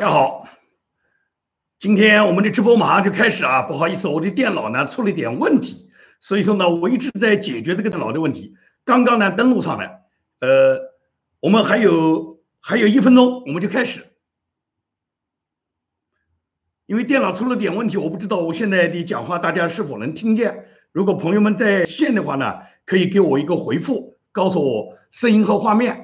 大家好，今天我们的直播马上就开始啊！不好意思，我的电脑呢出了点问题，所以说呢，我一直在解决这个电脑的问题。刚刚呢登录上来，呃，我们还有还有一分钟，我们就开始。因为电脑出了点问题，我不知道我现在的讲话大家是否能听见。如果朋友们在线的话呢，可以给我一个回复，告诉我声音和画面。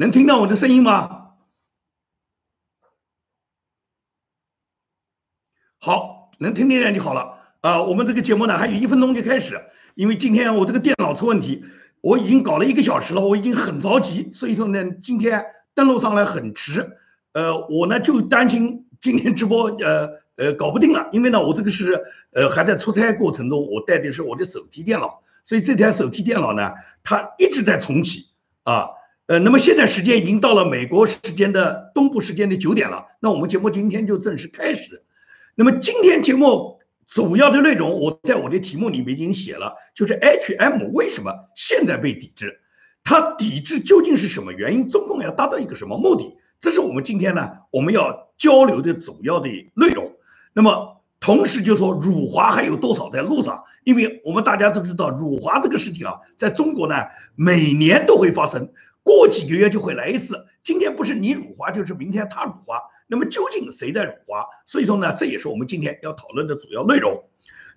能听到我的声音吗？好，能听见就好了。啊，我们这个节目呢，还有一分钟就开始。因为今天我这个电脑出问题，我已经搞了一个小时了，我已经很着急，所以说呢，今天登录上来很迟。呃，我呢就担心今天直播呃呃搞不定了，因为呢我这个是呃还在出差过程中，我带的是我的手提电脑，所以这台手提电脑呢它一直在重启啊。呃，那么现在时间已经到了美国时间的东部时间的九点了，那我们节目今天就正式开始。那么今天节目主要的内容，我在我的题目里面已经写了，就是 H&M 为什么现在被抵制，它抵制究竟是什么原因，中共要达到一个什么目的？这是我们今天呢我们要交流的主要的内容。那么同时就说辱华还有多少在路上？因为我们大家都知道辱华这个事情啊，在中国呢每年都会发生。过几个月就会来一次，今天不是你辱华，就是明天他辱华。那么究竟谁在辱华？所以说呢，这也是我们今天要讨论的主要内容。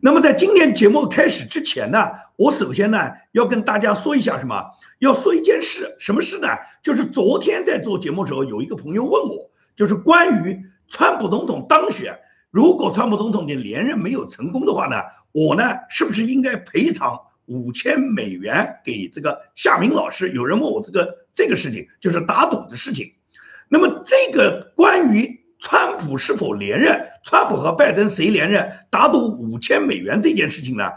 那么在今天节目开始之前呢，我首先呢要跟大家说一下什么？要说一件事，什么事呢？就是昨天在做节目时候，有一个朋友问我，就是关于川普总统当选，如果川普总统的连任没有成功的话呢，我呢是不是应该赔偿？五千美元给这个夏明老师，有人问我这个这个事情，就是打赌的事情。那么这个关于川普是否连任，川普和拜登谁连任，打赌五千美元这件事情呢？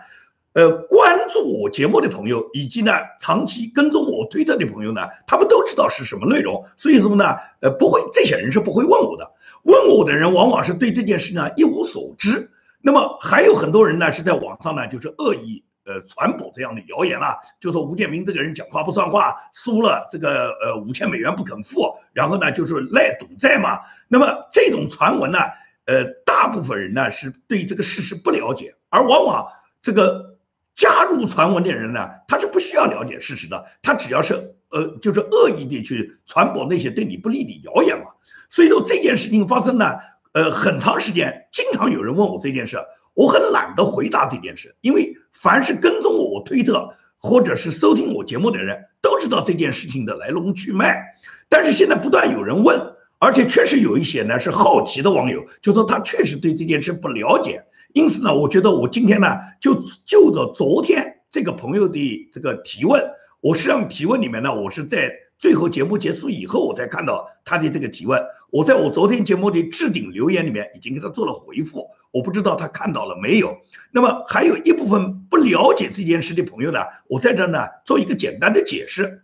呃，关注我节目的朋友，以及呢长期跟踪我推特的朋友呢，他们都知道是什么内容。所以说呢，呃，不会，这些人是不会问我的。问我的人往往是对这件事呢一无所知。那么还有很多人呢是在网上呢就是恶意。呃，传播这样的谣言啦，就说吴建民这个人讲话不算话，输了这个呃五千美元不肯付，然后呢就是赖赌债嘛。那么这种传闻呢，呃，大部分人呢是对这个事实不了解，而往往这个加入传闻的人呢，他是不需要了解事实的，他只要是呃就是恶意的去传播那些对你不利的谣言嘛。所以说这件事情发生呢，呃，很长时间，经常有人问我这件事。我很懒得回答这件事，因为凡是跟踪我推特或者是收听我节目的人都知道这件事情的来龙去脉。但是现在不断有人问，而且确实有一些呢是好奇的网友，就说他确实对这件事不了解。因此呢，我觉得我今天呢就就着昨天这个朋友的这个提问，我实际上提问里面呢，我是在最后节目结束以后我才看到他的这个提问。我在我昨天节目的置顶留言里面已经给他做了回复。我不知道他看到了没有。那么还有一部分不了解这件事的朋友呢，我在这呢做一个简单的解释。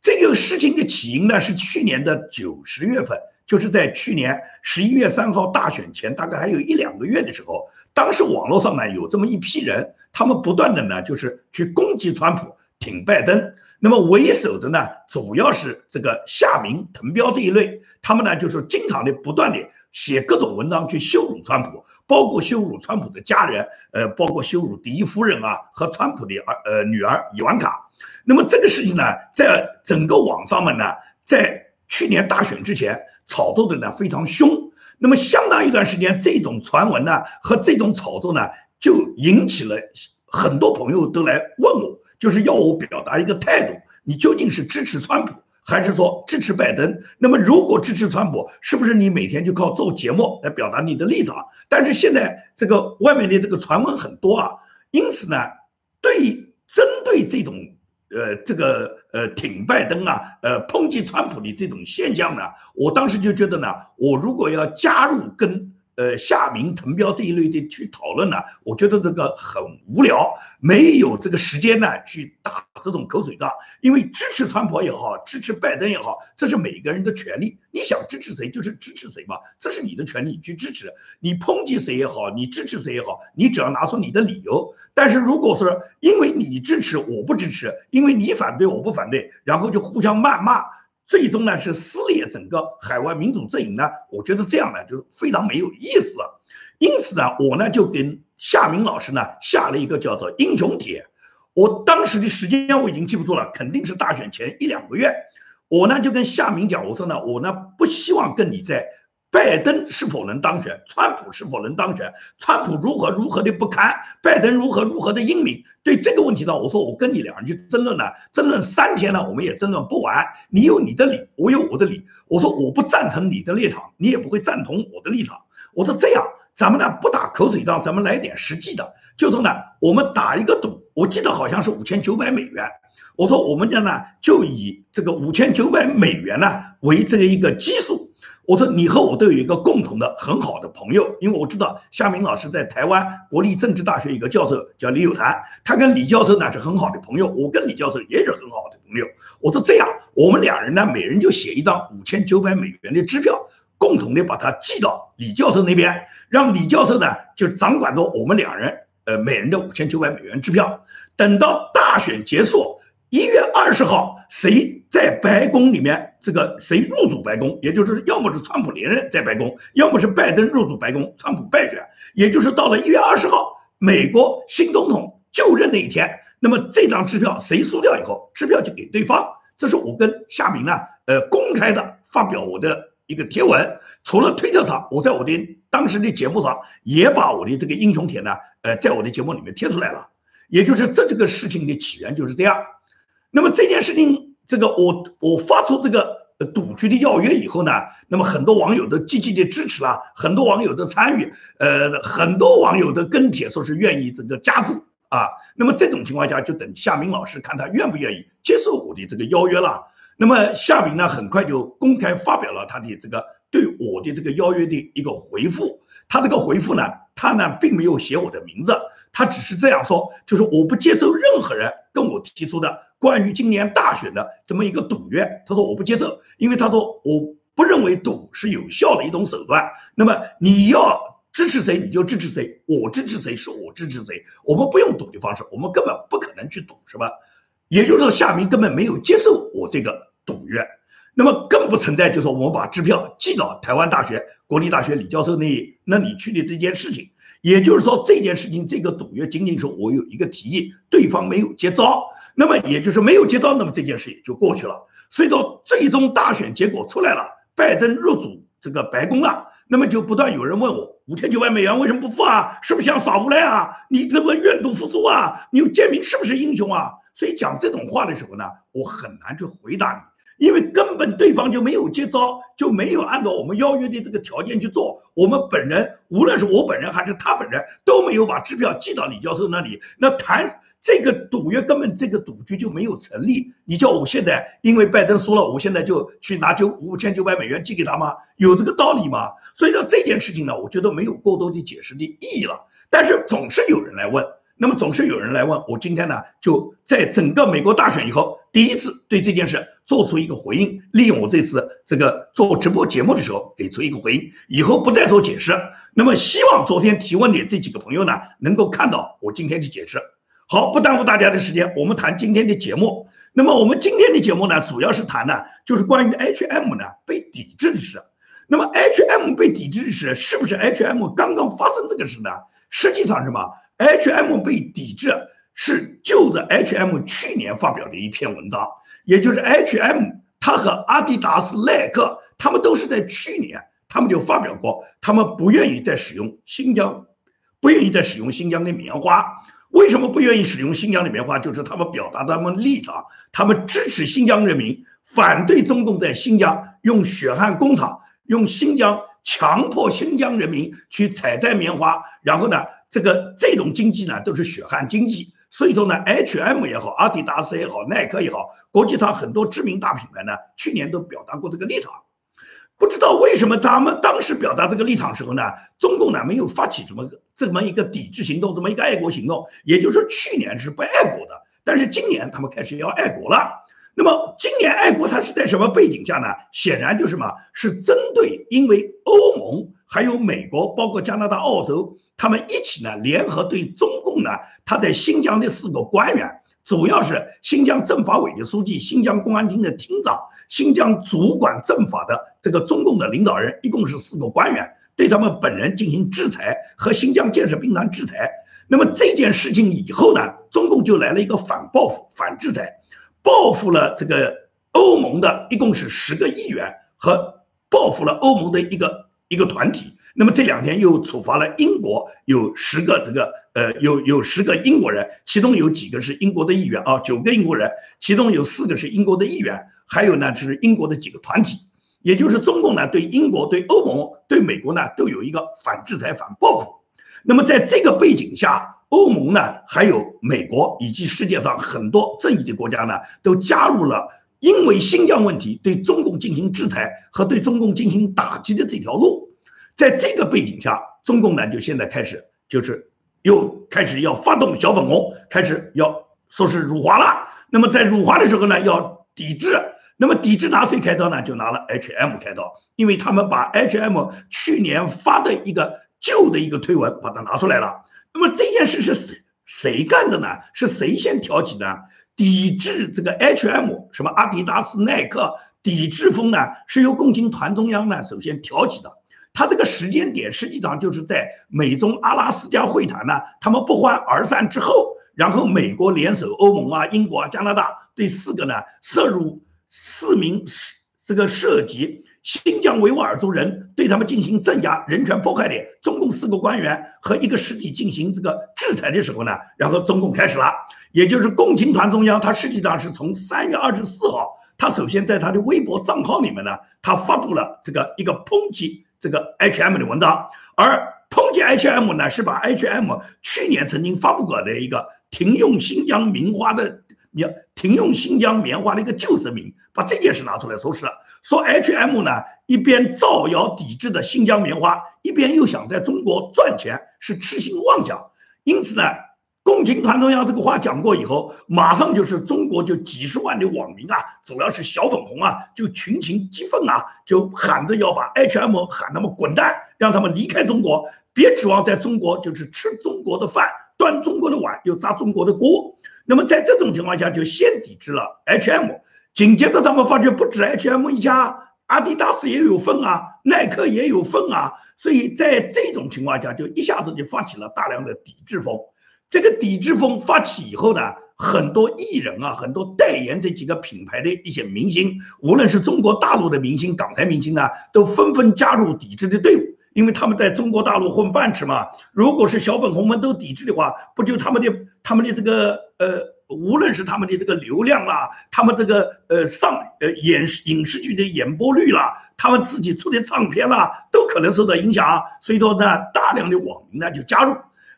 这个事情的起因呢是去年的九十月份，就是在去年十一月三号大选前，大概还有一两个月的时候，当时网络上呢有这么一批人，他们不断的呢就是去攻击川普，挺拜登。那么为首的呢，主要是这个夏明、滕彪这一类，他们呢就是经常的不断的写各种文章去羞辱川普，包括羞辱川普的家人，呃，包括羞辱第一夫人啊和川普的儿呃女儿伊万卡。那么这个事情呢，在整个网上面呢，在去年大选之前炒作的呢非常凶。那么相当一段时间，这种传闻呢和这种炒作呢，就引起了很多朋友都来问我。就是要我表达一个态度，你究竟是支持川普还是说支持拜登？那么如果支持川普，是不是你每天就靠做节目来表达你的立场？但是现在这个外面的这个传闻很多啊，因此呢，对针对这种呃这个呃挺拜登啊，呃抨击川普的这种现象呢，我当时就觉得呢，我如果要加入跟呃夏明、滕彪这一类的去讨论呢，我觉得这个很无聊，没有这个时间呢去打这种口水仗。因为支持川普也好，支持拜登也好，这是每个人的权利。你想支持谁就是支持谁嘛，这是你的权利，你去支持。你抨击谁也好，你支持谁也好，你只要拿出你的理由。但是如果说因为你支持我不支持，因为你反对我不反对，然后就互相谩骂。最终呢是撕裂整个海外民主阵营呢，我觉得这样呢就非常没有意思了。因此呢，我呢就跟夏明老师呢下了一个叫做英雄帖。我当时的时间我已经记不住了，肯定是大选前一两个月。我呢就跟夏明讲，我说呢我呢不希望跟你在。拜登是否能当选？川普是否能当选？川普如何如何的不堪？拜登如何如何的英明？对这个问题呢，我说我跟你两人去争论呢，争论三天呢，我们也争论不完。你有你的理，我有我的理。我说我不赞同你的立场，你也不会赞同我的立场。我说这样，咱们呢不打口水仗，咱们来点实际的，就说呢，我们打一个赌。我记得好像是五千九百美元。我说我们家呢就以这个五千九百美元呢为这个一个基数。我说你和我都有一个共同的很好的朋友，因为我知道夏明老师在台湾国立政治大学一个教授叫李友谈，他跟李教授呢是很好的朋友，我跟李教授也是很好的朋友。我说这样，我们两人呢每人就写一张五千九百美元的支票，共同的把它寄到李教授那边，让李教授呢就掌管着我们两人呃每人的五千九百美元支票。等到大选结束，一月二十号，谁在白宫里面？这个谁入主白宫，也就是要么是川普连任在白宫，要么是拜登入主白宫，川普败选，也就是到了一月二十号，美国新总统就任那一天，那么这张支票谁输掉以后，支票就给对方。这是我跟夏明呢，呃，公开的发表我的一个贴文，除了推特上，我在我的当时的节目上也把我的这个英雄帖呢，呃，在我的节目里面贴出来了，也就是这这个事情的起源就是这样。那么这件事情。这个我我发出这个赌局的邀约以后呢，那么很多网友都积极的支持了，很多网友都参与，呃，很多网友都跟帖说是愿意这个加入啊。那么这种情况下，就等夏明老师看他愿不愿意接受我的这个邀约了。那么夏明呢，很快就公开发表了他的这个对我的这个邀约的一个回复。他这个回复呢，他呢并没有写我的名字，他只是这样说，就是我不接受任何人跟我提出的。关于今年大选的这么一个赌约，他说我不接受，因为他说我不认为赌是有效的一种手段。那么你要支持谁你就支持谁，我支持谁是我支持谁，我们不用赌的方式，我们根本不可能去赌，是吧？也就是说，夏明根本没有接受我这个赌约，那么更不存在就是我们把支票寄到台湾大学国立大学李教授那那里去的这件事情。也就是说，这件事情这个赌约仅仅是我有一个提议，对方没有接招。那么也就是没有接招，那么这件事也就过去了。所以到，最终大选结果出来了，拜登入主这个白宫了。那么就不断有人问我，五千九百美元为什么不付啊？是不是想耍无赖啊？你怎么愿赌服输啊？你建明是不是英雄啊？所以讲这种话的时候呢，我很难去回答你。因为根本对方就没有接招，就没有按照我们邀约的这个条件去做。我们本人，无论是我本人还是他本人，都没有把支票寄到李教授那里。那谈这个赌约，根本这个赌局就没有成立。你叫我现在，因为拜登输了，我现在就去拿九五千九百美元寄给他吗？有这个道理吗？所以说这件事情呢，我觉得没有过多的解释的意义了。但是总是有人来问。那么总是有人来问我，今天呢就在整个美国大选以后，第一次对这件事做出一个回应，利用我这次这个做直播节目的时候给出一个回应，以后不再做解释。那么希望昨天提问的这几个朋友呢，能够看到我今天的解释。好，不耽误大家的时间，我们谈今天的节目。那么我们今天的节目呢，主要是谈呢，就是关于 H&M 呢被抵制的事。那么 H&M 被抵制的事，是不是 H&M 刚刚发生这个事呢？实际上什么？H&M 被抵制是就着 H&M 去年发表的一篇文章，也就是 H&M 它和阿迪达斯、耐克，他们都是在去年，他们就发表过，他们不愿意再使用新疆，不愿意再使用新疆的棉花。为什么不愿意使用新疆的棉花？就是他们表达他们立场，他们支持新疆人民，反对中共在新疆用血汗工厂，用新疆强迫新疆人民去采摘棉花，然后呢？这个这种经济呢，都是血汗经济，所以说呢，H&M 也好，阿迪达斯也好，耐克也好，国际上很多知名大品牌呢，去年都表达过这个立场。不知道为什么他们当时表达这个立场时候呢，中共呢没有发起什么这么一个抵制行动，这么一个爱国行动。也就是说，去年是不爱国的，但是今年他们开始要爱国了。那么今年爱国它是在什么背景下呢？显然就是什么？是针对因为欧盟还有美国，包括加拿大、澳洲，他们一起呢联合对中共呢，他在新疆的四个官员。主要是新疆政法委的书记、新疆公安厅的厅长、新疆主管政法的这个中共的领导人，一共是四个官员，对他们本人进行制裁和新疆建设兵团制裁。那么这件事情以后呢，中共就来了一个反报复、反制裁，报复了这个欧盟的一共是十个议员和报复了欧盟的一个一个团体。那么这两天又处罚了英国有十个这个呃有有十个英国人，其中有几个是英国的议员啊，九个英国人，其中有四个是英国的议员，还有呢是英国的几个团体，也就是中共呢对英国、对欧盟、对美国呢都有一个反制裁、反报复。那么在这个背景下，欧盟呢还有美国以及世界上很多正义的国家呢都加入了因为新疆问题对中共进行制裁和对中共进行打击的这条路。在这个背景下，中共呢就现在开始就是又开始要发动小粉红，开始要说是辱华了。那么在辱华的时候呢，要抵制。那么抵制拿谁开刀呢？就拿了 H&M 开刀，因为他们把 H&M 去年发的一个旧的一个推文把它拿出来了。那么这件事是谁谁干的呢？是谁先挑起的？抵制这个 H&M 什么阿迪达斯、耐克抵制风呢？是由共青团中央呢首先挑起的。他这个时间点实际上就是在美中阿拉斯加会谈呢，他们不欢而散之后，然后美国联手欧盟啊、英国啊、加拿大对四个呢涉入四名这个涉及新疆维吾尔族人对他们进行镇压、人权迫害的中共四个官员和一个实体进行这个制裁的时候呢，然后中共开始了，也就是共青团中央，他实际上是从三月二十四号，他首先在他的微博账号里面呢，他发布了这个一个抨击。这个 H&M 的文章，而抨击 H&M 呢，是把 H&M 去年曾经发布过的一个停用新疆棉花的，要停用新疆棉花的一个旧声明，把这件事拿出来说事，说 H&M 呢一边造谣抵制的新疆棉花，一边又想在中国赚钱，是痴心妄想，因此呢。共青团中央这个话讲过以后，马上就是中国就几十万的网民啊，主要是小粉红啊，就群情激愤啊，就喊着要把 H&M 喊他们滚蛋，让他们离开中国，别指望在中国就是吃中国的饭，端中国的碗，又砸中国的锅。那么在这种情况下，就先抵制了 H&M，紧接着他们发觉不止 H&M 一家，阿迪达斯也有份啊，耐克也有份啊，所以在这种情况下，就一下子就发起了大量的抵制风。这个抵制风发起以后呢，很多艺人啊，很多代言这几个品牌的一些明星，无论是中国大陆的明星、港台明星呢，都纷纷加入抵制的队伍，因为他们在中国大陆混饭吃嘛。如果是小粉红们都抵制的话，不就他们的他们的这个呃，无论是他们的这个流量啦，他们这个呃上呃演影视剧的演播率啦，他们自己出的唱片啦，都可能受到影响。所以说呢，大量的网民呢就加入，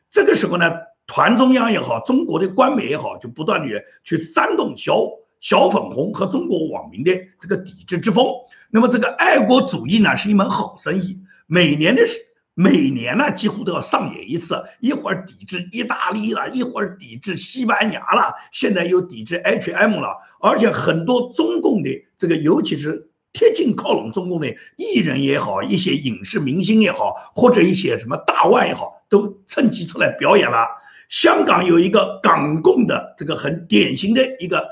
这个时候呢。团中央也好，中国的官媒也好，就不断的去煽动小小粉红和中国网民的这个抵制之风。那么这个爱国主义呢，是一门好生意。每年的是每年呢，几乎都要上演一次。一会儿抵制意大利了，一会儿抵制西班牙了，现在又抵制 H&M 了。而且很多中共的这个，尤其是贴近靠拢中共的艺人也好，一些影视明星也好，或者一些什么大腕也好，都趁机出来表演了。香港有一个港共的这个很典型的一个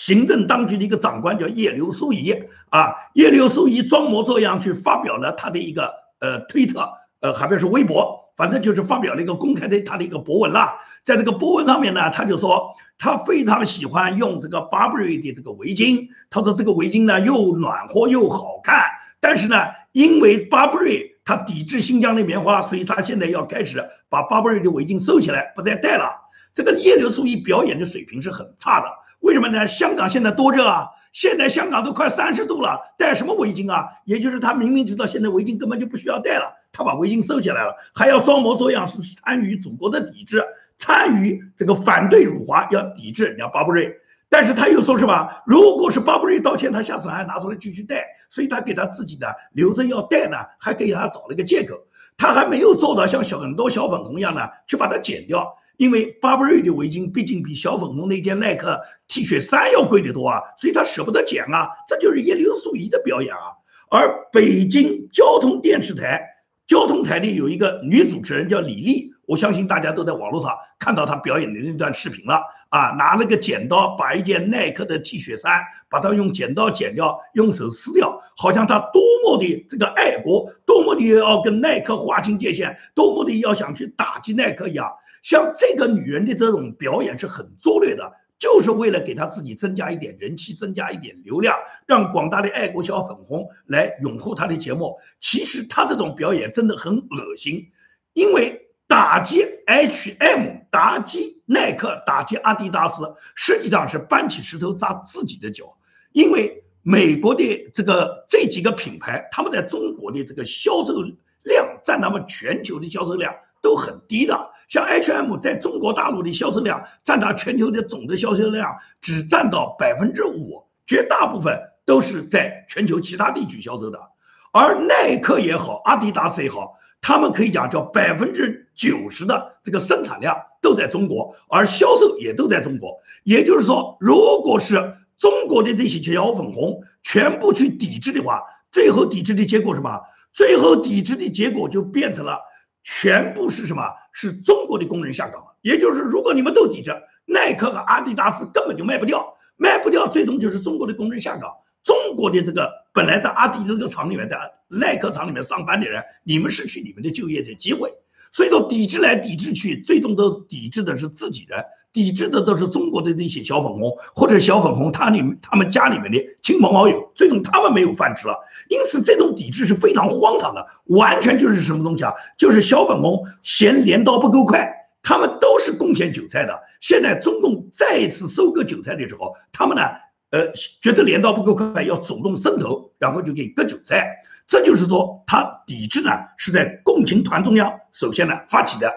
行政当局的一个长官，叫叶刘淑仪啊。叶刘淑仪装模作样去发表了他的一个呃推特，呃，还不是微博，反正就是发表了一个公开的他的一个博文啦。在这个博文上面呢，他就说他非常喜欢用这个 Burberry 的这个围巾，他说这个围巾呢又暖和又好看，但是呢，因为 Burberry。他抵制新疆的棉花，所以他现在要开始把巴布瑞的围巾收起来，不再戴了。这个叶刘淑仪表演的水平是很差的，为什么呢？香港现在多热啊！现在香港都快三十度了，戴什么围巾啊？也就是他明明知道现在围巾根本就不需要戴了，他把围巾收起来了，还要装模作样是参与祖国的抵制，参与这个反对辱华，要抵制人家巴布瑞。但是他又说什么？如果是巴布瑞道歉，他下次还拿出来继续戴，所以他给他自己呢留着要戴呢，还给他找了一个借口。他还没有做到像小很多小粉红一样呢，去把它剪掉。因为巴布瑞的围巾毕竟比小粉红那件耐克 T 恤衫要贵得多啊，所以他舍不得剪啊，这就是一流素一的表演啊。而北京交通电视台交通台里有一个女主持人叫李丽，我相信大家都在网络上看到她表演的那段视频了啊，拿了个剪刀把一件耐克的 T 恤衫，把它用剪刀剪掉，用手撕掉，好像她多么的这个爱国，多么的要跟耐克划清界限，多么的要想去打击耐克一样。像这个女人的这种表演是很拙劣的，就是为了给她自己增加一点人气，增加一点流量，让广大的爱国小粉红来拥护她的节目。其实她这种表演真的很恶心，因为打击 H&M、打击耐克、打击阿迪达斯，实际上是搬起石头砸自己的脚。因为美国的这个这几个品牌，他们在中国的这个销售量占他们全球的销售量。都很低的，像 H&M 在中国大陆的销售量占它全球的总的销售量只占到百分之五，绝大部分都是在全球其他地区销售的。而耐克也好，阿迪达斯也好，他们可以讲叫百分之九十的这个生产量都在中国，而销售也都在中国。也就是说，如果是中国的这些小粉红全部去抵制的话，最后抵制的结果什么？最后抵制的结果就变成了。全部是什么？是中国的工人下岗了。也就是，如果你们都抵制，耐克和阿迪达斯根本就卖不掉，卖不掉，最终就是中国的工人下岗。中国的这个本来在阿迪这个厂里面，在耐克厂里面上班的人，你们失去你们的就业的机会。所以说，抵制来抵制去，最终都抵制的是自己人，抵制的都是中国的那些小粉红或者小粉红他里他们家里面的亲朋好友，最终他们没有饭吃了。因此，这种抵制是非常荒唐的，完全就是什么东西啊？就是小粉红嫌镰刀不够快，他们都是贡献韭菜的。现在中共再一次收割韭菜的时候，他们呢？呃，觉得镰刀不够快，要主动伸头，然后就给割韭菜。这就是说，他抵制呢是在共青团中央首先呢发起的。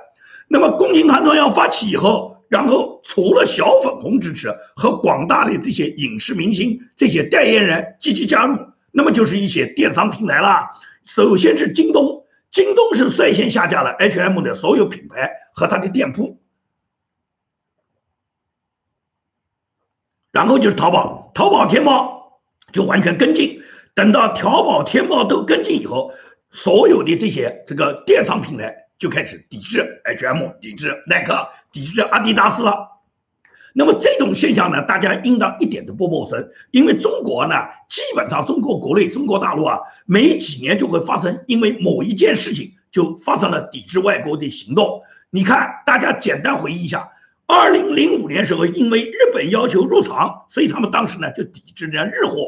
那么共青团中央发起以后，然后除了小粉红支持和广大的这些影视明星、这些代言人积极加入，那么就是一些电商平台啦。首先是京东，京东是率先下架了 H&M 的所有品牌和它的店铺。然后就是淘宝，淘宝、天猫就完全跟进。等到淘宝、天猫都跟进以后，所有的这些这个电商平台就开始抵制 H&M、抵制耐克、抵制阿迪达斯了。那么这种现象呢，大家应当一点都不陌生，因为中国呢，基本上中国国内、中国大陆啊，每几年就会发生，因为某一件事情就发生了抵制外国的行动。你看，大家简单回忆一下。二零零五年时候，因为日本要求入场，所以他们当时呢就抵制人家日货。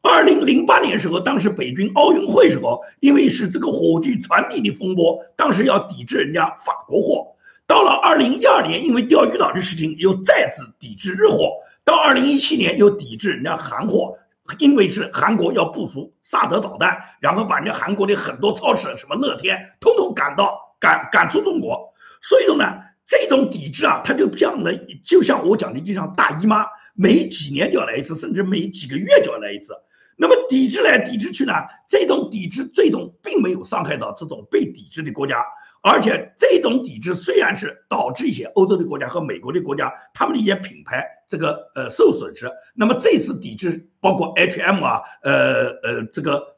二零零八年时候，当时北京奥运会时候，因为是这个火炬传递的风波，当时要抵制人家法国货。到了二零一二年，因为钓鱼岛的事情，又再次抵制日货。到二零一七年，又抵制人家韩货，因为是韩国要部署萨德导弹，然后把人家韩国的很多超市，什么乐天，通通赶到赶赶出中国。所以说呢。这种抵制啊，它就像呢，就像我讲的，就像大姨妈，每几年就要来一次，甚至每几个月就要来一次。那么抵制来抵制去呢，这种抵制最终并没有伤害到这种被抵制的国家，而且这种抵制虽然是导致一些欧洲的国家和美国的国家他们的一些品牌这个呃受损失，那么这次抵制包括 H&M 啊，呃呃这个。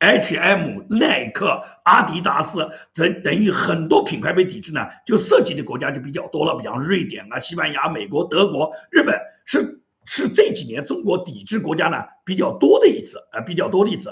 H&M、耐克、阿迪达斯等等于很多品牌被抵制呢，就涉及的国家就比较多了，比方瑞典啊、西班牙、美国、德国、日本，是是这几年中国抵制国家呢比较多的一次啊，比较多的一次。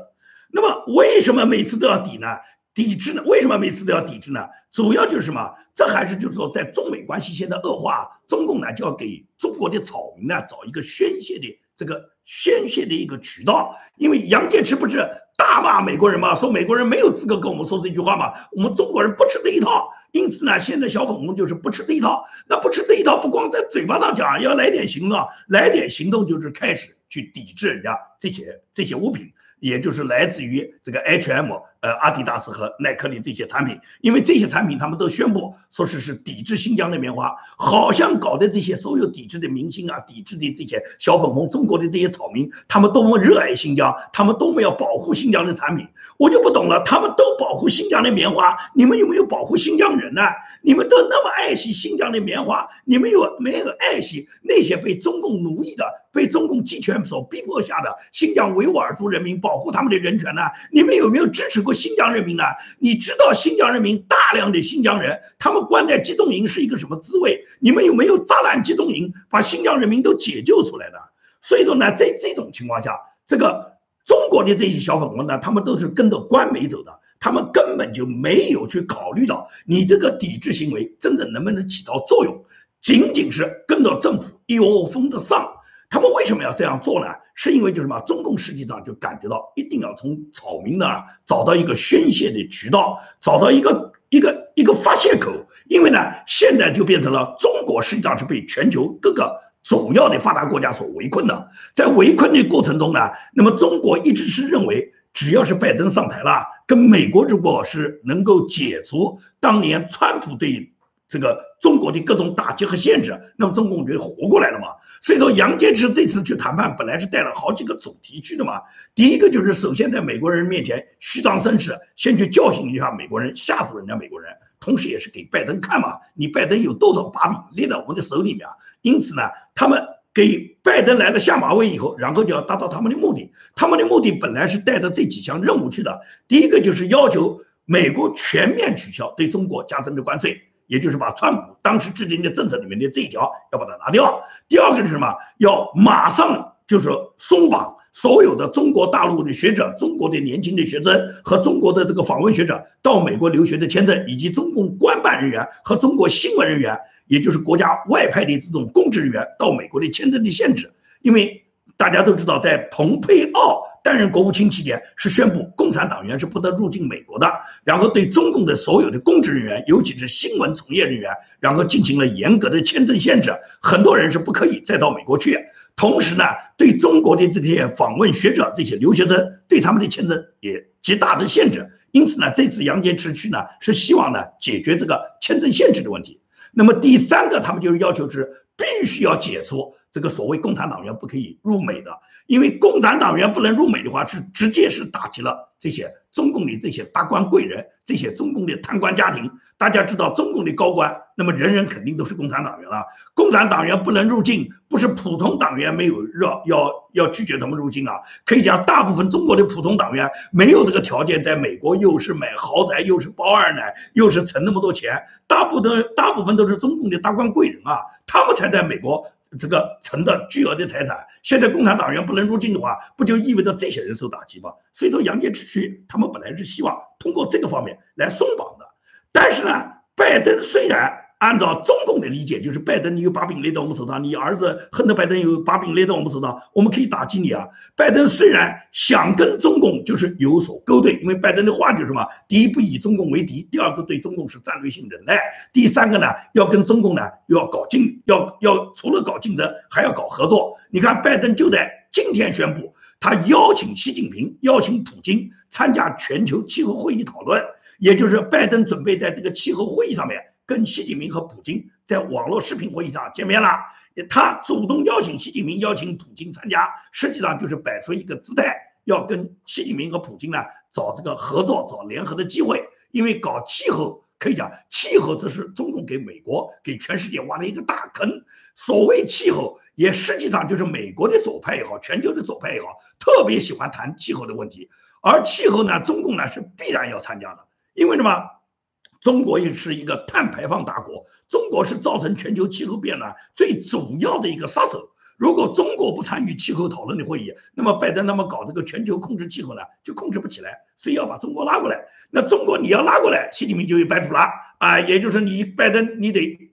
那么为什么每次都要抵呢？抵制呢？为什么每次都要抵制呢？主要就是什么？这还是就是说，在中美关系现在恶化，中共呢就要给中国的草民呢找一个宣泄的这个宣泄的一个渠道，因为杨洁篪不是。大骂美国人嘛，说美国人没有资格跟我们说这句话嘛，我们中国人不吃这一套，因此呢，现在小粉红就是不吃这一套。那不吃这一套，不光在嘴巴上讲，要来点行动，来点行动就是开始去抵制人家这些这些物品，也就是来自于这个 H&M，呃阿迪达斯和耐克的这些产品，因为这些产品他们都宣布说是是抵制新疆的棉花，好像搞的这些所有抵制的明星啊，抵制的这些小粉红，中国的这些草民，他们多么热爱新疆，他们多么要保护新疆的产品，我就不懂了，他们都保护新疆的棉花，你们有没有保护新疆人呢？你们都那么爱惜新疆的棉花，你们有没有爱惜那些被中共奴役的？被中共集权所逼迫下的新疆维吾尔族人民，保护他们的人权呢？你们有没有支持过新疆人民呢？你知道新疆人民大量的新疆人，他们关在集中营是一个什么滋味？你们有没有砸烂集中营，把新疆人民都解救出来的？所以说呢，在这种情况下，这个中国的这些小粉红呢，他们都是跟着官媒走的，他们根本就没有去考虑到你这个抵制行为真正能不能起到作用，仅仅是跟着政府一窝蜂的上。他们为什么要这样做呢？是因为就什么？中共实际上就感觉到一定要从草民那儿找到一个宣泄的渠道，找到一个一个一个发泄口。因为呢，现在就变成了中国实际上是被全球各个主要的发达国家所围困的。在围困的过程中呢，那么中国一直是认为，只要是拜登上台了，跟美国如果是能够解除当年川普对。这个中国的各种打击和限制，那么中共就活过来了嘛？所以说杨洁篪这次去谈判，本来是带了好几个主题去的嘛。第一个就是首先在美国人面前虚张声势，先去教训一下美国人，吓唬人家美国人，同时也是给拜登看嘛，你拜登有多少把柄立在我们的手里面？因此呢，他们给拜登来了下马威以后，然后就要达到他们的目的。他们的目的本来是带着这几项任务去的，第一个就是要求美国全面取消对中国加征的关税。也就是把川普当时制定的政策里面的这一条要把它拿掉。第二个是什么？要马上就是松绑所有的中国大陆的学者、中国的年轻的学生和中国的这个访问学者到美国留学的签证，以及中共官办人员和中国新闻人员，也就是国家外派的这种公职人员到美国的签证的限制。因为大家都知道，在蓬佩奥。担任国务卿期间是宣布共产党员是不得入境美国的，然后对中共的所有的公职人员，尤其是新闻从业人员，然后进行了严格的签证限制，很多人是不可以再到美国去。同时呢，对中国的这些访问学者、这些留学生，对他们的签证也极大的限制。因此呢，这次杨洁篪去呢，是希望呢解决这个签证限制的问题。那么第三个，他们就是要求是必须要解除这个所谓共产党员不可以入美的。因为共产党员不能入美的话，是直接是打击了这些中共的这些达官贵人，这些中共的贪官家庭。大家知道，中共的高官，那么人人肯定都是共产党员了。共产党员不能入境，不是普通党员没有要要要拒绝他们入境啊。可以讲，大部分中国的普通党员没有这个条件，在美国又是买豪宅，又是包二奶，又是存那么多钱，大部分大部分都是中共的达官贵人啊，他们才在美国。这个存的巨额的财产，现在共产党员不能入境的话，不就意味着这些人受打击吗？所以说，杨洁篪区，他们本来是希望通过这个方面来松绑的，但是呢，拜登虽然。按照中共的理解，就是拜登，你有把柄勒到我们手上，你儿子恨得拜登有把柄勒到我们手上，我们可以打击你啊。拜登虽然想跟中共就是有所勾兑，因为拜登的话就是什么：第一，不以中共为敌；第二个，对中共是战略性忍耐；第三个呢，要跟中共呢要搞竞，要要除了搞竞争，还要搞合作。你看，拜登就在今天宣布，他邀请习近平、邀请普京参加全球气候会议讨论，也就是拜登准备在这个气候会议上面。跟习近平和普京在网络视频会议上见面了，他主动邀请习近平、邀请普京参加，实际上就是摆出一个姿态，要跟习近平和普京呢找这个合作、找联合的机会。因为搞气候可以讲，气候这是中共给美国、给全世界挖了一个大坑。所谓气候，也实际上就是美国的左派也好，全球的左派也好，特别喜欢谈气候的问题。而气候呢，中共呢是必然要参加的，因为什么？中国也是一个碳排放大国，中国是造成全球气候变暖最主要的一个杀手。如果中国不参与气候讨论的会议，那么拜登那么搞这个全球控制气候呢，就控制不起来。所以要把中国拉过来。那中国你要拉过来，习近平就有白谱了啊！也就是你拜登，你得，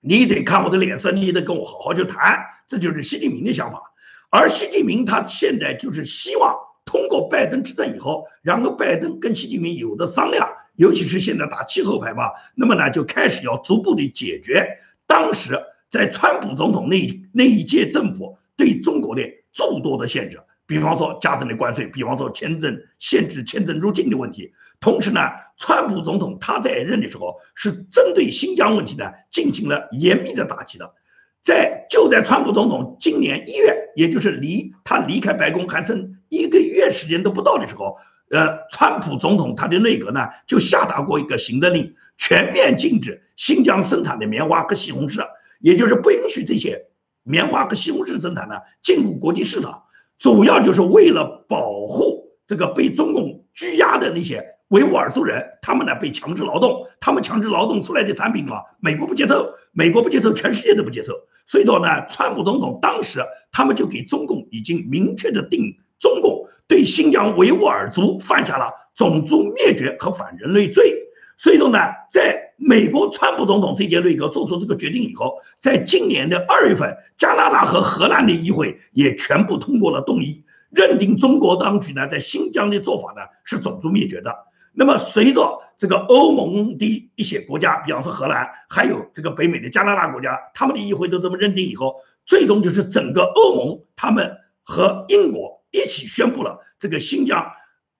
你得看我的脸色，你得跟我好好去谈。这就是习近平的想法。而习近平他现在就是希望通过拜登执政以后，然后拜登跟习近平有的商量。尤其是现在打气候牌嘛，那么呢就开始要逐步的解决当时在川普总统那那一届政府对中国的诸多的限制，比。比方说加征的关税，比方说签证限制签证入境的问题。同时呢，川普总统他在任的时候是针对新疆问题呢进行了严密的打击的。在就在川普总统今年一月，也就是离他离开白宫还剩一个月时间都不到的时候，呃，川普总统他的内阁呢就下达过一个行政令，全面禁止新疆生产的棉花和西红柿，也就是不允许这些棉花和西红柿生产呢进入国际市场，主要就是为了保护这个被中共拘押的那些维吾尔族人，他们呢被强制劳动，他们强制劳动出来的产品啊，美国不接受，美国不接受，全世界都不接受。所以说呢，川普总统当时他们就给中共已经明确的定，中共对新疆维吾尔族犯下了种族灭绝和反人类罪。所以说呢，在美国川普总统这届内阁做出这个决定以后，在今年的二月份，加拿大和荷兰的议会也全部通过了动议，认定中国当局呢在新疆的做法呢是种族灭绝的。那么随着这个欧盟的一些国家，比方说荷兰，还有这个北美的加拿大国家，他们的议会都这么认定以后，最终就是整个欧盟，他们和英国一起宣布了这个新疆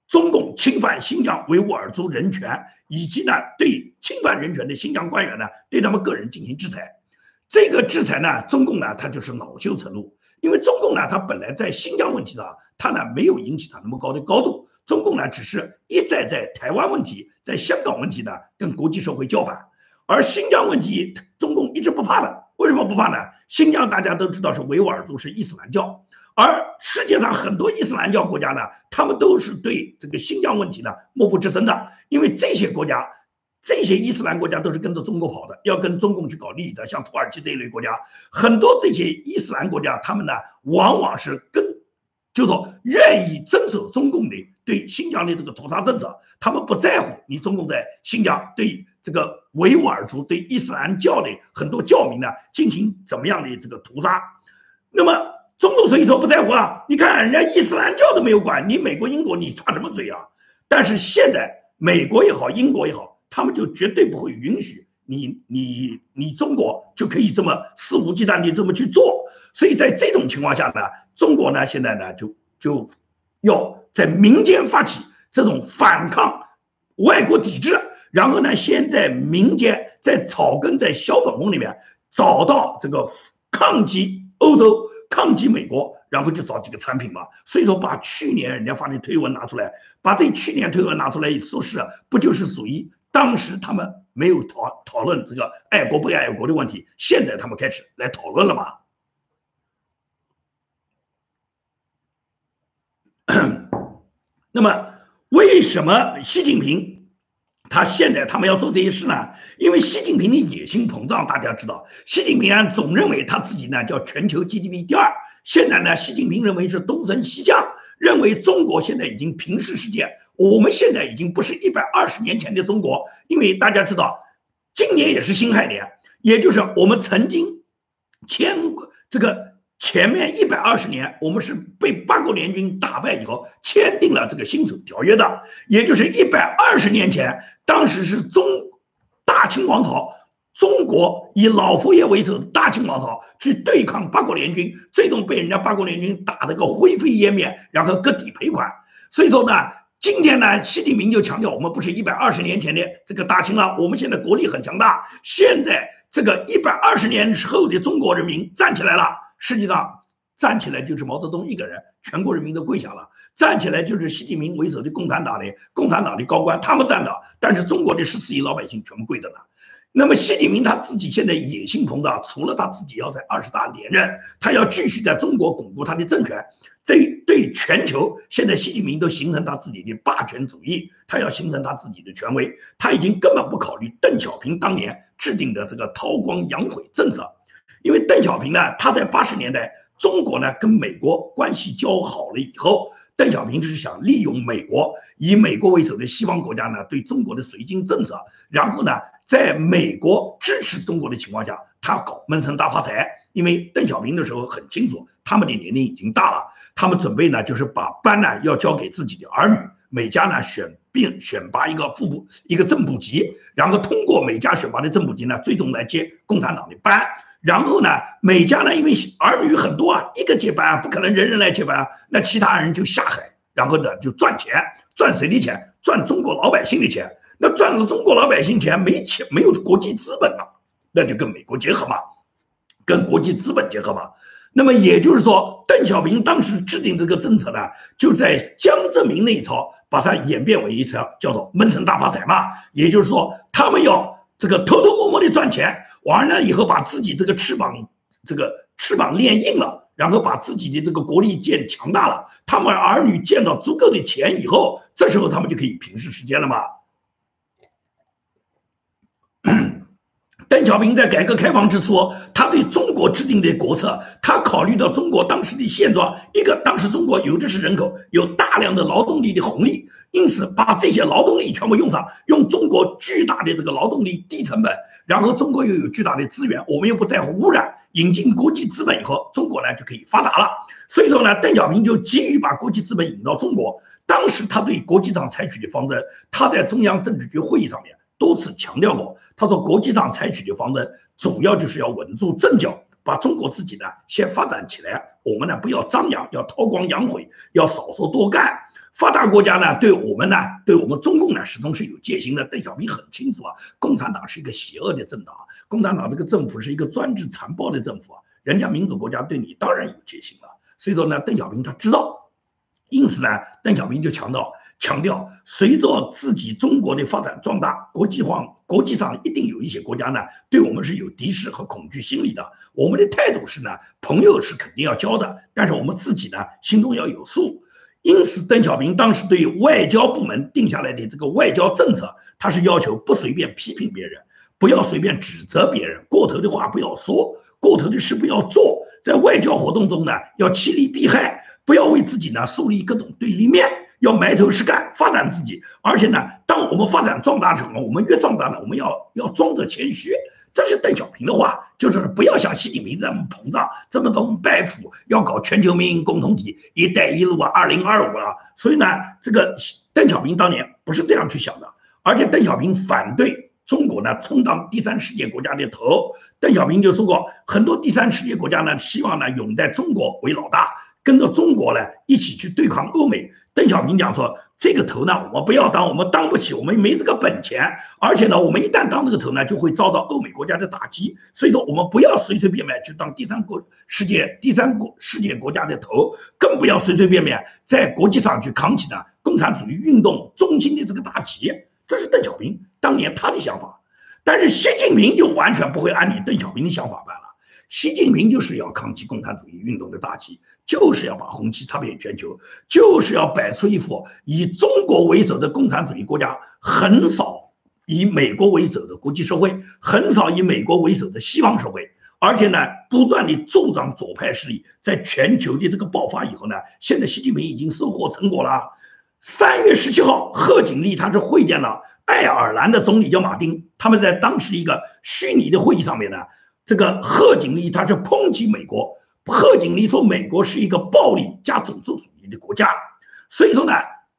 中共侵犯新疆维吾尔族人权，以及呢对侵犯人权的新疆官员呢对他们个人进行制裁。这个制裁呢，中共呢他就是恼羞成怒，因为中共呢他本来在新疆问题上，他呢没有引起他那么高的高度。中共呢，只是一再在台湾问题、在香港问题呢，跟国际社会叫板，而新疆问题，中共一直不怕的。为什么不怕呢？新疆大家都知道是维吾尔族，是伊斯兰教，而世界上很多伊斯兰教国家呢，他们都是对这个新疆问题呢默不吱声的，因为这些国家，这些伊斯兰国家都是跟着中国跑的，要跟中共去搞利益的，像土耳其这一类国家，很多这些伊斯兰国家，他们呢，往往是跟。就说愿意遵守中共的对新疆的这个屠杀政策，他们不在乎你中共在新疆对这个维吾尔族、对伊斯兰教的很多教民呢进行怎么样的这个屠杀。那么中共所以说不在乎啊？你看人家伊斯兰教都没有管，你美国、英国你插什么嘴啊？但是现在美国也好，英国也好，他们就绝对不会允许你、你、你中国就可以这么肆无忌惮的这么去做。所以在这种情况下呢？中国呢，现在呢，就就要在民间发起这种反抗外国抵制，然后呢，先在民间，在草根，在小粉红里面找到这个抗击欧洲、抗击美国，然后就找几个产品嘛。所以说，把去年人家发的推文拿出来，把这去年推文拿出来一说是，不就是属于当时他们没有讨讨论这个爱国不爱国的问题，现在他们开始来讨论了嘛？那么，为什么习近平他现在他们要做这些事呢？因为习近平的野心膨胀，大家知道，习近平啊总认为他自己呢叫全球 GDP 第二。现在呢，习近平认为是东升西降，认为中国现在已经平视世界。我们现在已经不是一百二十年前的中国，因为大家知道，今年也是辛亥年，也就是我们曾经签过这个。前面一百二十年，我们是被八国联军打败以后签订了这个辛丑条约的，也就是一百二十年前，当时是中大清王朝，中国以老佛爷为首的大清王朝去对抗八国联军，最终被人家八国联军打得个灰飞烟灭，然后割地赔款。所以说呢，今天呢，习近平就强调，我们不是一百二十年前的这个大清了，我们现在国力很强大，现在这个一百二十年后的中国人民站起来了。实际上，站起来就是毛泽东一个人，全国人民都跪下了；站起来就是习近平为首的共产党的共产党的高官，他们站的。但是中国的十四亿老百姓全部跪着呢。那么习近平他自己现在野心膨胀，除了他自己要在二十大连任，他要继续在中国巩固他的政权。这对全球现在习近平都形成他自己的霸权主义，他要形成他自己的权威。他已经根本不考虑邓小平当年制定的这个韬光养晦政策。因为邓小平呢，他在八十年代，中国呢跟美国关系交好了以后，邓小平就是想利用美国，以美国为首的西方国家呢对中国的绥靖政策，然后呢，在美国支持中国的情况下，他搞闷声大发财。因为邓小平的时候很清楚，他们的年龄已经大了，他们准备呢就是把班呢要交给自己的儿女，每家呢选并选拔一个副部一个正部级，然后通过每家选拔的正部级呢，最终来接共产党的班。然后呢，每家呢，因为儿女很多啊，一个接班啊，不可能人人来接班啊，那其他人就下海，然后呢就赚钱，赚谁的钱？赚中国老百姓的钱。那赚了中国老百姓钱，没钱没有国际资本了，那就跟美国结合嘛，跟国际资本结合嘛。那么也就是说，邓小平当时制定这个政策呢，就在江泽民那一朝把它演变为一条叫做闷声大发财嘛。也就是说，他们要这个偷偷摸摸的赚钱，完了以后把自己这个翅膀这个翅膀练硬了，然后把自己的这个国力建强大了，他们儿女见到足够的钱以后，这时候他们就可以平视世间了嘛。邓小平在改革开放之初，他对中国制定的国策，他考虑到中国当时的现状，一个当时中国有的是人口，有大量的劳动力的红利，因此把这些劳动力全部用上，用中国巨大的这个劳动力低成本，然后中国又有巨大的资源，我们又不在乎污染，引进国际资本以后，中国呢就可以发达了。所以说呢，邓小平就急于把国际资本引到中国。当时他对国际上采取的方针，他在中央政治局会议上面。多次强调过，他说国际上采取的方针主要就是要稳住阵脚，把中国自己呢先发展起来。我们呢不要张扬，要韬光养晦，要少说多干。发达国家呢对我们呢，对我们中共呢始终是有戒心的。邓小平很清楚啊，共产党是一个邪恶的政党，共产党这个政府是一个专制残暴的政府啊，人家民主国家对你当然有戒心了。所以说呢，邓小平他知道，因此呢，邓小平就强调。强调，随着自己中国的发展壮大，国际化国际上一定有一些国家呢，对我们是有敌视和恐惧心理的。我们的态度是呢，朋友是肯定要交的，但是我们自己呢，心中要有数。因此，邓小平当时对外交部门定下来的这个外交政策，他是要求不随便批评别人，不要随便指责别人，过头的话不要说，过头的事不要做，在外交活动中呢，要趋利避害，不要为自己呢树立各种对立面。要埋头实干，发展自己，而且呢，当我们发展壮大的时候，我们越壮大呢，我们要要装着谦虚。这是邓小平的话，就是不要像习近平这么膨胀，这么多摆谱，要搞全球民营共同体、一带一路啊、二零二五啊。所以呢，这个邓小平当年不是这样去想的，而且邓小平反对中国呢充当第三世界国家的头。邓小平就说过，很多第三世界国家呢，希望呢拥戴中国为老大。跟着中国呢一起去对抗欧美。邓小平讲说：“这个头呢，我们不要当，我们当不起，我们没这个本钱。而且呢，我们一旦当这个头呢，就会遭到欧美国家的打击。所以说，我们不要随随便便去当第三国世界第三国世界国家的头，更不要随随便便在国际上去扛起呢共产主义运动中心的这个大旗。”这是邓小平当年他的想法。但是习近平就完全不会按你邓小平的想法办。习近平就是要扛起共产主义运动的大旗，就是要把红旗插遍全球，就是要摆出一副以中国为首的共产主义国家，很少以美国为首的国际社会，很少以美国为首的西方社会，而且呢，不断的助长左派势力在全球的这个爆发以后呢，现在习近平已经收获成果了。三月十七号，贺锦丽他是会见了爱尔兰的总理叫马丁，他们在当时一个虚拟的会议上面呢。这个贺锦丽他是抨击美国，贺锦丽说美国是一个暴力加种族主义的国家，所以说呢，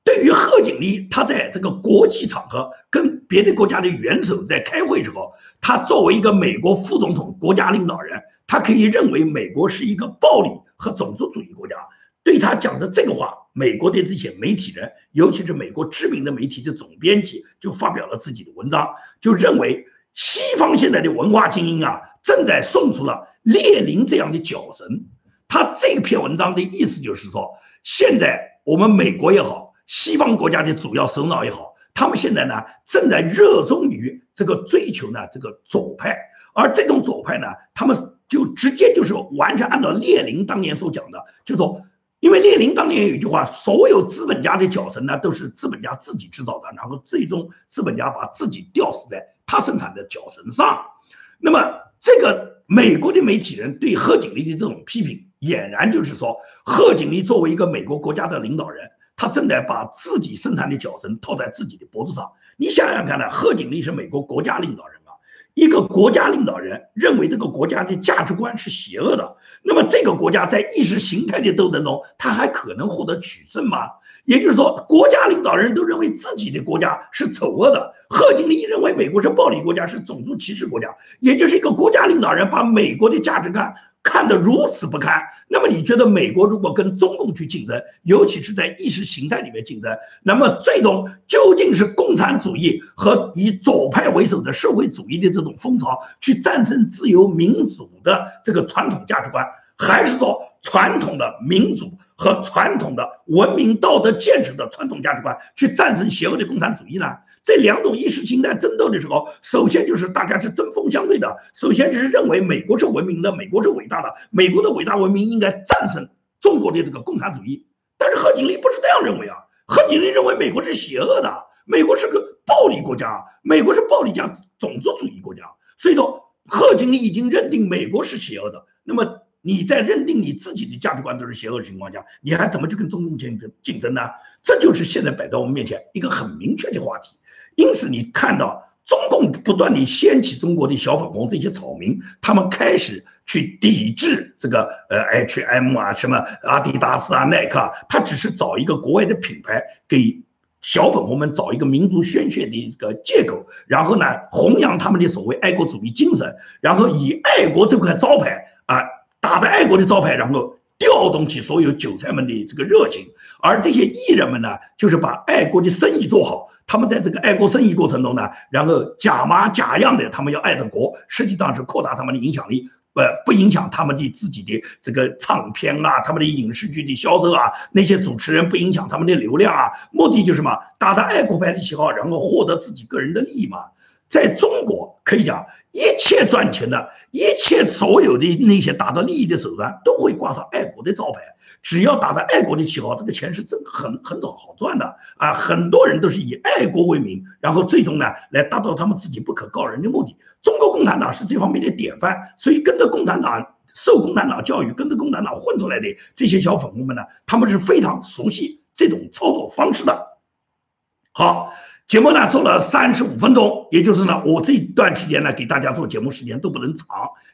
对于贺锦丽，他在这个国际场合跟别的国家的元首在开会时候，他作为一个美国副总统、国家领导人，他可以认为美国是一个暴力和种族主义国家。对他讲的这个话，美国的这些媒体人，尤其是美国知名的媒体的总编辑，就发表了自己的文章，就认为西方现在的文化精英啊。正在送出了列宁这样的脚绳，他这篇文章的意思就是说，现在我们美国也好，西方国家的主要首脑也好，他们现在呢正在热衷于这个追求呢这个左派，而这种左派呢，他们就直接就是完全按照列宁当年所讲的，就说，因为列宁当年有一句话，所有资本家的脚神呢都是资本家自己制造的，然后最终资本家把自己吊死在他生产的脚神上，那么。这个美国的媒体人对贺锦丽的这种批评，俨然就是说，贺锦丽作为一个美国国家的领导人，他正在把自己生产的脚绳套在自己的脖子上。你想想看呢，贺锦丽是美国国家领导人，一个国家领导人认为这个国家的价值观是邪恶的，那么这个国家在意识形态的斗争中，他还可能获得取胜吗？也就是说，国家领导人都认为自己的国家是丑恶的。贺锦丽认为美国是暴力国家，是种族歧视国家，也就是一个国家领导人把美国的价值观看得如此不堪。那么，你觉得美国如果跟中共去竞争，尤其是在意识形态里面竞争，那么最终究竟是共产主义和以左派为首的社会主义的这种风潮去战胜自由民主的这个传统价值观，还是说传统的民主？和传统的文明道德建设的传统价值观去战胜邪恶的共产主义呢？这两种意识形态争斗的时候，首先就是大家是针锋相对的。首先是认为美国是文明的，美国是伟大的，美国的伟大文明应该战胜中国的这个共产主义。但是贺锦丽不是这样认为啊，贺锦丽认为美国是邪恶的，美国是个暴力国家，美国是暴力加种族主义国家。所以说，贺锦丽已经认定美国是邪恶的。那么。你在认定你自己的价值观都是邪恶的情况下，你还怎么去跟中共竞争竞争呢？这就是现在摆在我们面前一个很明确的话题。因此，你看到中共不断地掀起中国的小粉红这些草民，他们开始去抵制这个呃 H&M 啊，什么阿迪达斯啊、耐克啊，他只是找一个国外的品牌给小粉红们找一个民族宣泄的一个借口，然后呢弘扬他们的所谓爱国主义精神，然后以爱国这块招牌啊。打着爱国的招牌，然后调动起所有韭菜们的这个热情，而这些艺人们呢，就是把爱国的生意做好。他们在这个爱国生意过程中呢，然后假模假样的，他们要爱的国，实际上是扩大他们的影响力，呃，不影响他们的自己的这个唱片啊，他们的影视剧的销售啊，那些主持人不影响他们的流量啊，目的就是什么？打着爱国牌的旗号，然后获得自己个人的利益嘛。在中国可以讲，一切赚钱的，一切所有的那些达到利益的手段，都会挂上爱国的招牌。只要打着爱国的旗号，这个钱是真很很早好赚的啊！很多人都是以爱国为名，然后最终呢，来达到他们自己不可告人的目的。中国共产党是这方面的典范，所以跟着共产党、受共产党教育、跟着共产党混出来的这些小粉红们呢，他们是非常熟悉这种操作方式的。好。节目呢做了三十五分钟，也就是呢，我这段时间呢给大家做节目时间都不能长，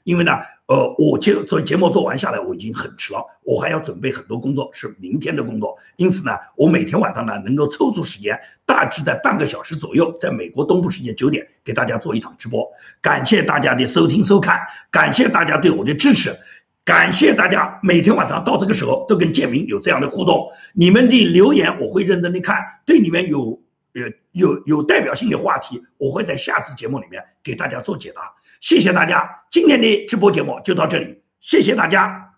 因为呢，呃，我节做节目做完下来我已经很迟了，我还要准备很多工作，是明天的工作，因此呢，我每天晚上呢能够抽出时间，大致在半个小时左右，在美国东部时间九点给大家做一场直播。感谢大家的收听收看，感谢大家对我的支持，感谢大家每天晚上到这个时候都跟建明有这样的互动，你们的留言我会认真的看，对你们有。有有有代表性的话题，我会在下次节目里面给大家做解答。谢谢大家，今天的直播节目就到这里，谢谢大家。